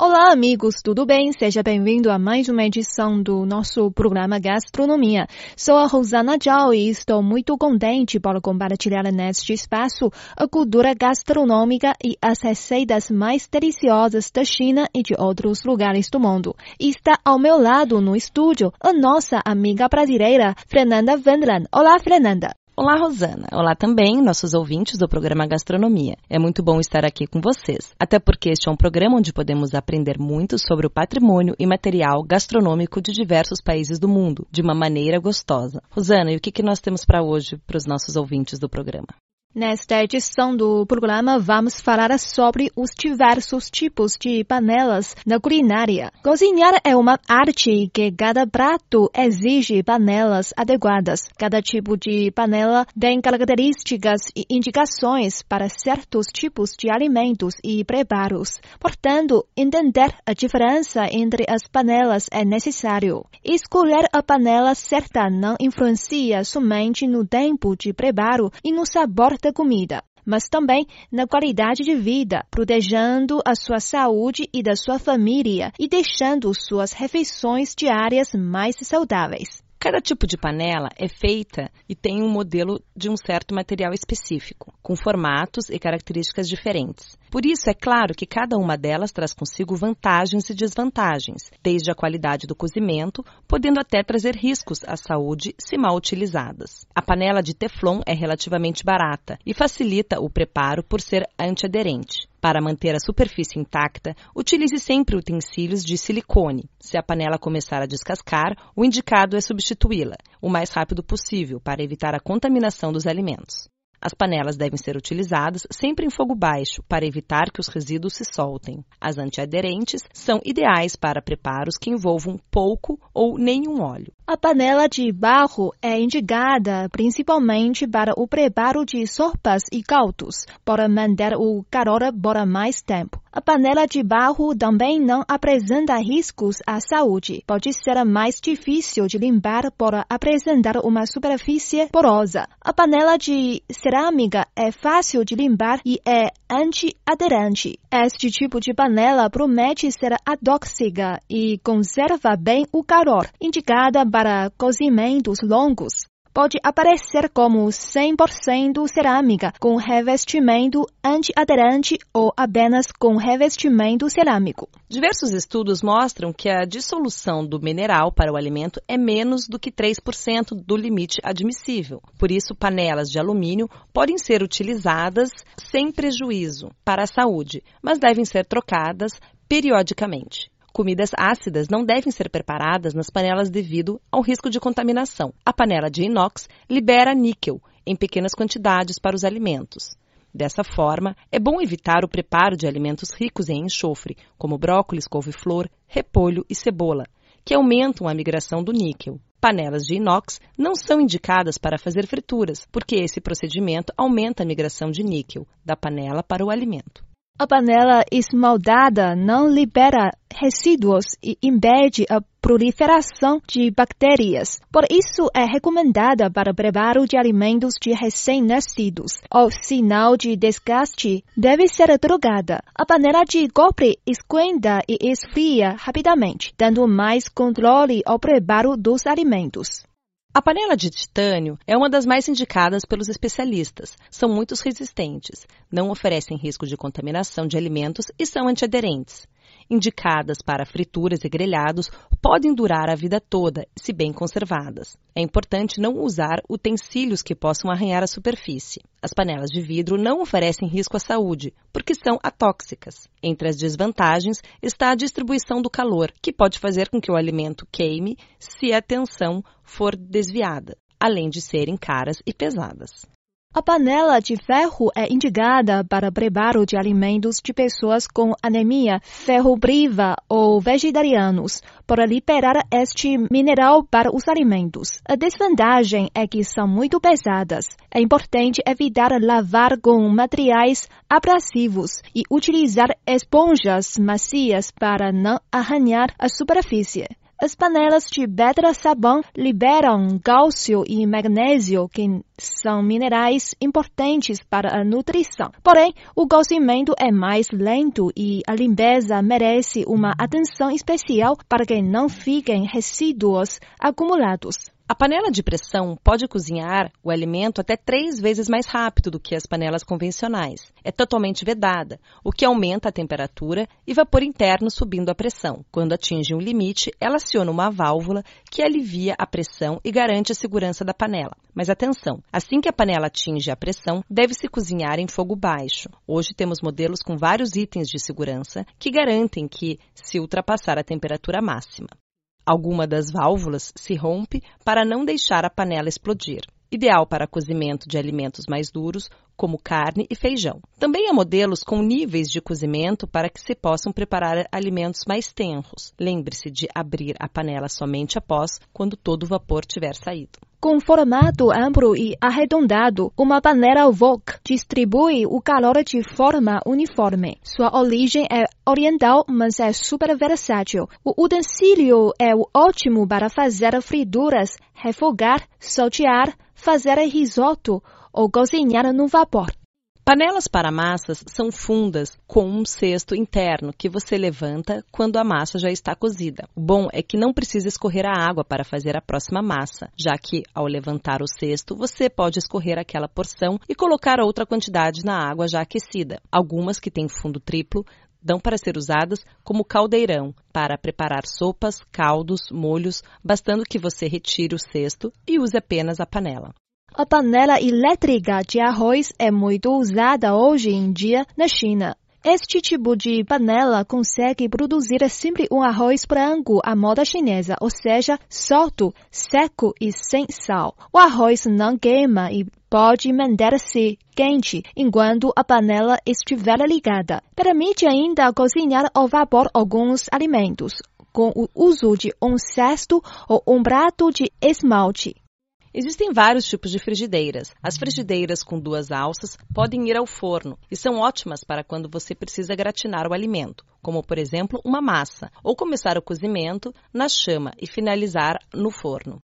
Olá, amigos, tudo bem? Seja bem-vindo a mais uma edição do nosso programa Gastronomia. Sou a Rosana Zhao e estou muito contente por compartilhar neste espaço a cultura gastronômica e as receitas mais deliciosas da China e de outros lugares do mundo. Está ao meu lado no estúdio a nossa amiga brasileira, Fernanda Wendland. Olá, Fernanda. Olá, Rosana. Olá também, nossos ouvintes do programa Gastronomia. É muito bom estar aqui com vocês, até porque este é um programa onde podemos aprender muito sobre o patrimônio e material gastronômico de diversos países do mundo, de uma maneira gostosa. Rosana, e o que, que nós temos para hoje para os nossos ouvintes do programa? Nesta edição do programa, vamos falar sobre os diversos tipos de panelas na culinária. Cozinhar é uma arte que cada prato exige panelas adequadas. Cada tipo de panela tem características e indicações para certos tipos de alimentos e preparos. Portanto, entender a diferença entre as panelas é necessário. Escolher a panela certa não influencia somente no tempo de preparo e no sabor da comida, mas também na qualidade de vida, protegendo a sua saúde e da sua família e deixando suas refeições diárias mais saudáveis. Cada tipo de panela é feita e tem um modelo de um certo material específico, com formatos e características diferentes. Por isso, é claro que cada uma delas traz consigo vantagens e desvantagens, desde a qualidade do cozimento, podendo até trazer riscos à saúde se mal utilizadas. A panela de Teflon é relativamente barata e facilita o preparo por ser antiaderente. Para manter a superfície intacta, utilize sempre utensílios de silicone. Se a panela começar a descascar, o indicado é substituí-la o mais rápido possível para evitar a contaminação dos alimentos. As panelas devem ser utilizadas sempre em fogo baixo para evitar que os resíduos se soltem. As antiaderentes são ideais para preparos que envolvam pouco ou nenhum óleo. A panela de barro é indicada principalmente para o preparo de sopas e caldos, para manter o calor por mais tempo. A panela de barro também não apresenta riscos à saúde. Pode ser mais difícil de limpar por apresentar uma superfície porosa. A panela de cerâmica é fácil de limpar e é antiaderente. Este tipo de panela promete ser atóxica e conserva bem o calor, indicada para cozimentos longos pode aparecer como 100% cerâmica com revestimento antiaderente ou apenas com revestimento cerâmico. Diversos estudos mostram que a dissolução do mineral para o alimento é menos do que 3% do limite admissível. Por isso, panelas de alumínio podem ser utilizadas sem prejuízo para a saúde, mas devem ser trocadas periodicamente. Comidas ácidas não devem ser preparadas nas panelas devido ao risco de contaminação. A panela de inox libera níquel em pequenas quantidades para os alimentos. Dessa forma, é bom evitar o preparo de alimentos ricos em enxofre, como brócolis, couve-flor, repolho e cebola, que aumentam a migração do níquel. Panelas de inox não são indicadas para fazer frituras, porque esse procedimento aumenta a migração de níquel da panela para o alimento. A panela esmaldada não libera resíduos e impede a proliferação de bactérias. Por isso, é recomendada para preparo de alimentos de recém-nascidos. O sinal de desgaste deve ser trocada. A panela de cobre esquenta e esfria rapidamente, dando mais controle ao preparo dos alimentos. A panela de titânio é uma das mais indicadas pelos especialistas. São muito resistentes, não oferecem risco de contaminação de alimentos e são antiaderentes indicadas para frituras e grelhados, podem durar a vida toda, se bem conservadas. É importante não usar utensílios que possam arranhar a superfície. As panelas de vidro não oferecem risco à saúde, porque são atóxicas. Entre as desvantagens está a distribuição do calor, que pode fazer com que o alimento queime se a tensão for desviada, além de serem caras e pesadas. A panela de ferro é indicada para preparo de alimentos de pessoas com anemia ferropriva ou vegetarianos, para liberar este mineral para os alimentos. A desvantagem é que são muito pesadas. É importante evitar lavar com materiais abrasivos e utilizar esponjas macias para não arranhar a superfície. As panelas de pedra-sabão liberam cálcio e magnésio, que são minerais importantes para a nutrição. Porém, o cozimento é mais lento e a limpeza merece uma atenção especial para que não fiquem resíduos acumulados. A panela de pressão pode cozinhar o alimento até três vezes mais rápido do que as panelas convencionais. É totalmente vedada, o que aumenta a temperatura e vapor interno subindo a pressão. Quando atinge um limite, ela aciona uma válvula que alivia a pressão e garante a segurança da panela. Mas atenção, assim que a panela atinge a pressão, deve-se cozinhar em fogo baixo. Hoje temos modelos com vários itens de segurança que garantem que se ultrapassar a temperatura máxima. Alguma das válvulas se rompe para não deixar a panela explodir. Ideal para cozimento de alimentos mais duros, como carne e feijão. Também há modelos com níveis de cozimento para que se possam preparar alimentos mais tenros. Lembre-se de abrir a panela somente após quando todo o vapor tiver saído. Com formato amplo e arredondado, uma panela wok distribui o calor de forma uniforme. Sua origem é oriental, mas é super versátil. O utensílio é ótimo para fazer frituras, refogar, saltear, fazer risoto ou cozinhar no vapor. Panelas para massas são fundas com um cesto interno que você levanta quando a massa já está cozida. O bom é que não precisa escorrer a água para fazer a próxima massa, já que ao levantar o cesto você pode escorrer aquela porção e colocar outra quantidade na água já aquecida. Algumas que têm fundo triplo dão para ser usadas como caldeirão para preparar sopas, caldos, molhos, bastando que você retire o cesto e use apenas a panela. A panela elétrica de arroz é muito usada hoje em dia na China. Este tipo de panela consegue produzir sempre um arroz branco à moda chinesa, ou seja, solto, seco e sem sal. O arroz não queima e pode manter-se quente enquanto a panela estiver ligada. Permite ainda cozinhar ao vapor alguns alimentos, com o uso de um cesto ou um prato de esmalte. Existem vários tipos de frigideiras. As frigideiras com duas alças podem ir ao forno e são ótimas para quando você precisa gratinar o alimento, como por exemplo uma massa, ou começar o cozimento na chama e finalizar no forno.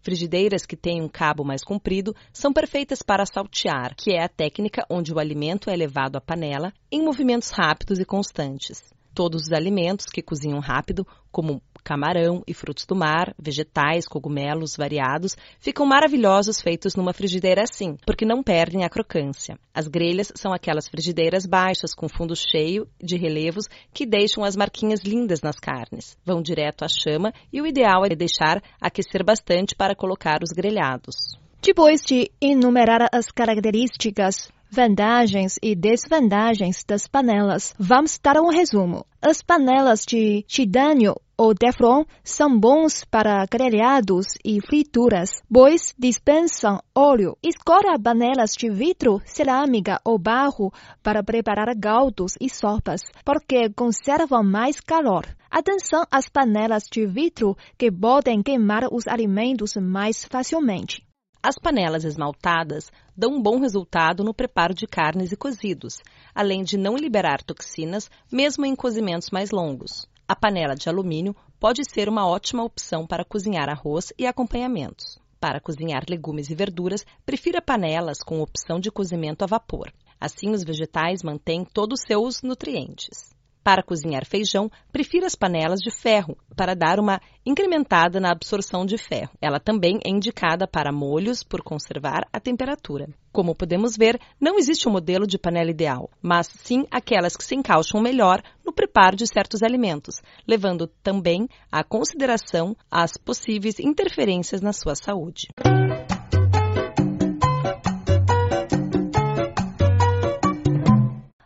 Frigideiras que têm um cabo mais comprido são perfeitas para saltear, que é a técnica onde o alimento é levado à panela em movimentos rápidos e constantes. Todos os alimentos que cozinham rápido, como camarão e frutos do mar, vegetais, cogumelos variados, ficam maravilhosos feitos numa frigideira assim, porque não perdem a crocância. As grelhas são aquelas frigideiras baixas com fundo cheio de relevos que deixam as marquinhas lindas nas carnes. Vão direto à chama e o ideal é deixar aquecer bastante para colocar os grelhados. Depois de enumerar as características vantagens e desvantagens das panelas. Vamos dar um resumo. As panelas de titânio ou Teflon são bons para grelhados e frituras, pois dispensam óleo. Escolha panelas de vidro, cerâmica ou barro para preparar caldos e sopas, porque conservam mais calor. Atenção às panelas de vidro que podem queimar os alimentos mais facilmente. As panelas esmaltadas dão um bom resultado no preparo de carnes e cozidos, além de não liberar toxinas mesmo em cozimentos mais longos. A panela de alumínio pode ser uma ótima opção para cozinhar arroz e acompanhamentos. Para cozinhar legumes e verduras, prefira panelas com opção de cozimento a vapor. Assim, os vegetais mantêm todos os seus nutrientes. Para cozinhar feijão, prefira as panelas de ferro para dar uma incrementada na absorção de ferro. Ela também é indicada para molhos por conservar a temperatura. Como podemos ver, não existe um modelo de panela ideal, mas sim aquelas que se encaixam melhor no preparo de certos alimentos, levando também à consideração as possíveis interferências na sua saúde.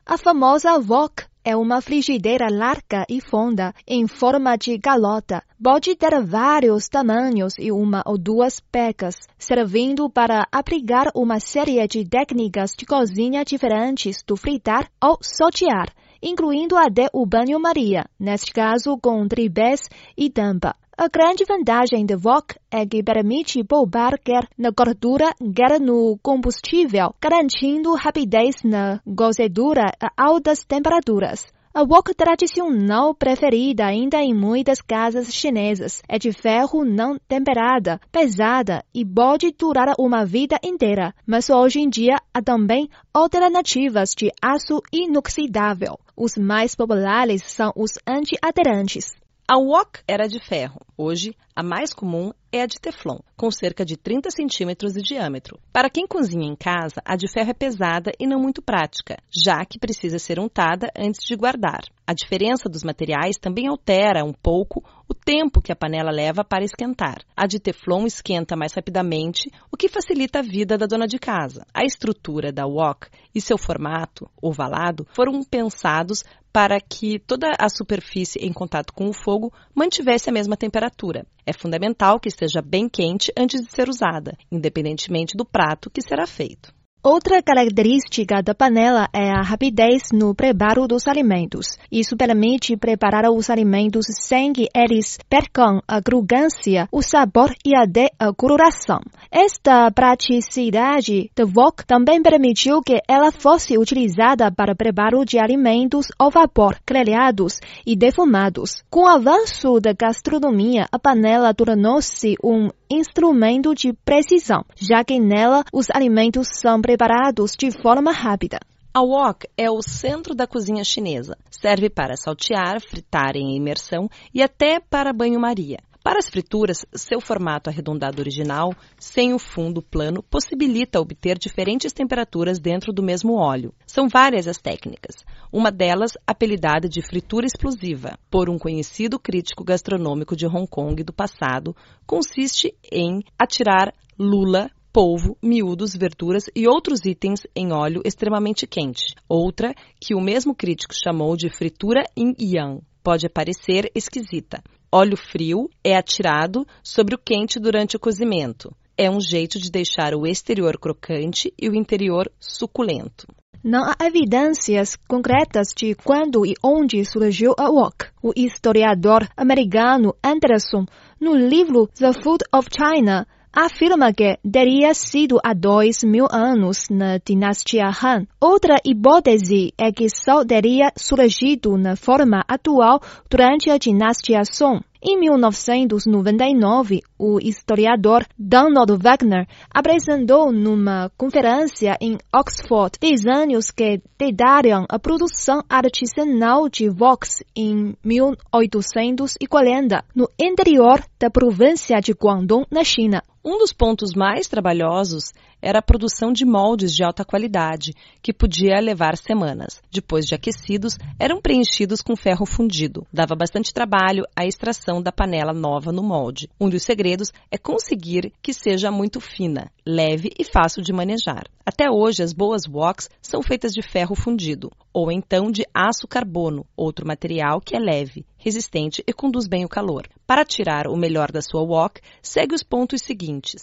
A famosa wok é uma frigideira larga e funda, em forma de galota. Pode ter vários tamanhos e uma ou duas pecas, servindo para abrigar uma série de técnicas de cozinha diferentes do fritar ou saltear, incluindo até o banho-maria, neste caso com tribés e tampa. A grande vantagem do wok é que permite poupar quer na gordura, quer no combustível, garantindo rapidez na cozedura a altas temperaturas. A wok tradicional preferida ainda em muitas casas chinesas é de ferro não temperada, pesada e pode durar uma vida inteira. Mas hoje em dia há também alternativas de aço inoxidável. Os mais populares são os antiaderentes. A wok era de ferro. Hoje, a mais comum é a de teflon, com cerca de 30 centímetros de diâmetro. Para quem cozinha em casa, a de ferro é pesada e não muito prática, já que precisa ser untada antes de guardar. A diferença dos materiais também altera um pouco tempo que a panela leva para esquentar. A de teflon esquenta mais rapidamente, o que facilita a vida da dona de casa. A estrutura da wok e seu formato ovalado foram pensados para que toda a superfície em contato com o fogo mantivesse a mesma temperatura. É fundamental que esteja bem quente antes de ser usada, independentemente do prato que será feito. Outra característica da panela é a rapidez no preparo dos alimentos. Isso permite preparar os alimentos sem que eles percam a crocância, o sabor e a coloração. Esta praticidade da wok também permitiu que ela fosse utilizada para preparo de alimentos ao vapor, grelhados e defumados. Com o avanço da gastronomia, a panela tornou-se um instrumento de precisão, já que nela os alimentos são preparados de forma rápida. A wok é o centro da cozinha chinesa. Serve para saltear, fritar em imersão e até para banho-maria. Para as frituras, seu formato arredondado original, sem o fundo plano, possibilita obter diferentes temperaturas dentro do mesmo óleo. São várias as técnicas. Uma delas, apelidada de fritura explosiva, por um conhecido crítico gastronômico de Hong Kong do passado, consiste em atirar lula polvo, miúdos, verduras e outros itens em óleo extremamente quente. Outra, que o mesmo crítico chamou de fritura em yang, pode parecer esquisita. Óleo frio é atirado sobre o quente durante o cozimento. É um jeito de deixar o exterior crocante e o interior suculento. Não há evidências concretas de quando e onde surgiu a wok. O historiador americano Anderson, no livro The Food of China, afirma que teria sido há dois mil anos na dinastia Han. Outra hipótese é que só teria surgido na forma atual durante a dinastia Song. Em 1999, o historiador Donald Wagner apresentou numa conferência em Oxford desenhos que detalham a produção artesanal de Vox em 1840 no interior da província de Guangdong, na China. Um dos pontos mais trabalhosos era a produção de moldes de alta qualidade, que podia levar semanas. Depois de aquecidos, eram preenchidos com ferro fundido. Dava bastante trabalho a extração da panela nova no molde. Um dos segredos é conseguir que seja muito fina, leve e fácil de manejar. Até hoje, as boas woks são feitas de ferro fundido, ou então de aço carbono, outro material que é leve, resistente e conduz bem o calor. Para tirar o melhor da sua wok, segue os pontos seguintes.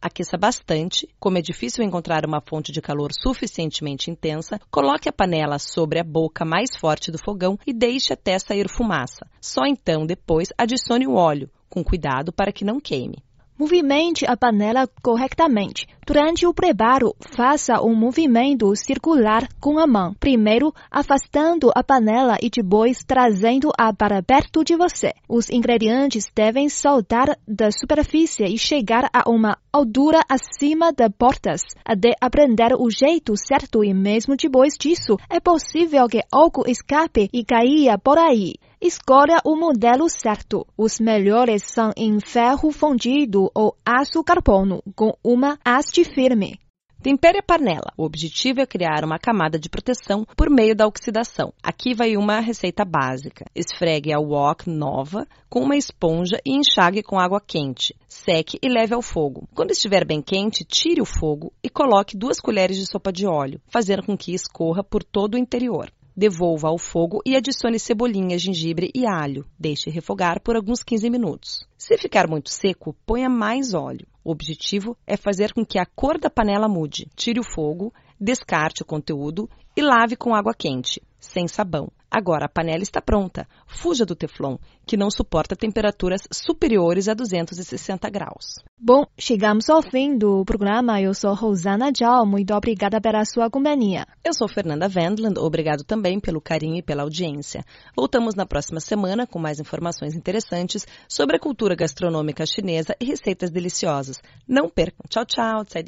Aqueça bastante. Como é difícil encontrar uma fonte de calor suficientemente intensa, coloque a panela sobre a boca mais forte do fogão e deixe até sair fumaça. Só então, depois, adicione o óleo, com cuidado para que não queime. Movimente a panela corretamente. Durante o preparo, faça um movimento circular com a mão, primeiro afastando a panela e depois trazendo-a para perto de você. Os ingredientes devem saltar da superfície e chegar a uma altura acima das portas. Até aprender o jeito certo e mesmo depois disso, é possível que algo escape e caia por aí. Escolha o modelo certo. Os melhores são em ferro fundido ou aço carbono, com uma haste firme. Tempere a panela. O objetivo é criar uma camada de proteção por meio da oxidação. Aqui vai uma receita básica. Esfregue a wok nova com uma esponja e enxague com água quente. Seque e leve ao fogo. Quando estiver bem quente, tire o fogo e coloque duas colheres de sopa de óleo, fazendo com que escorra por todo o interior. Devolva ao fogo e adicione cebolinha, gengibre e alho. Deixe refogar por alguns 15 minutos. Se ficar muito seco, ponha mais óleo. O objetivo é fazer com que a cor da panela mude. Tire o fogo, descarte o conteúdo e lave com água quente, sem sabão. Agora a panela está pronta. Fuja do teflon, que não suporta temperaturas superiores a 260 graus. Bom, chegamos ao fim do programa. Eu sou Rosana Jal. Muito obrigada pela sua companhia. Eu sou Fernanda Wendland. Obrigado também pelo carinho e pela audiência. Voltamos na próxima semana com mais informações interessantes sobre a cultura gastronômica chinesa e receitas deliciosas. Não percam. Tchau, tchau. Tsai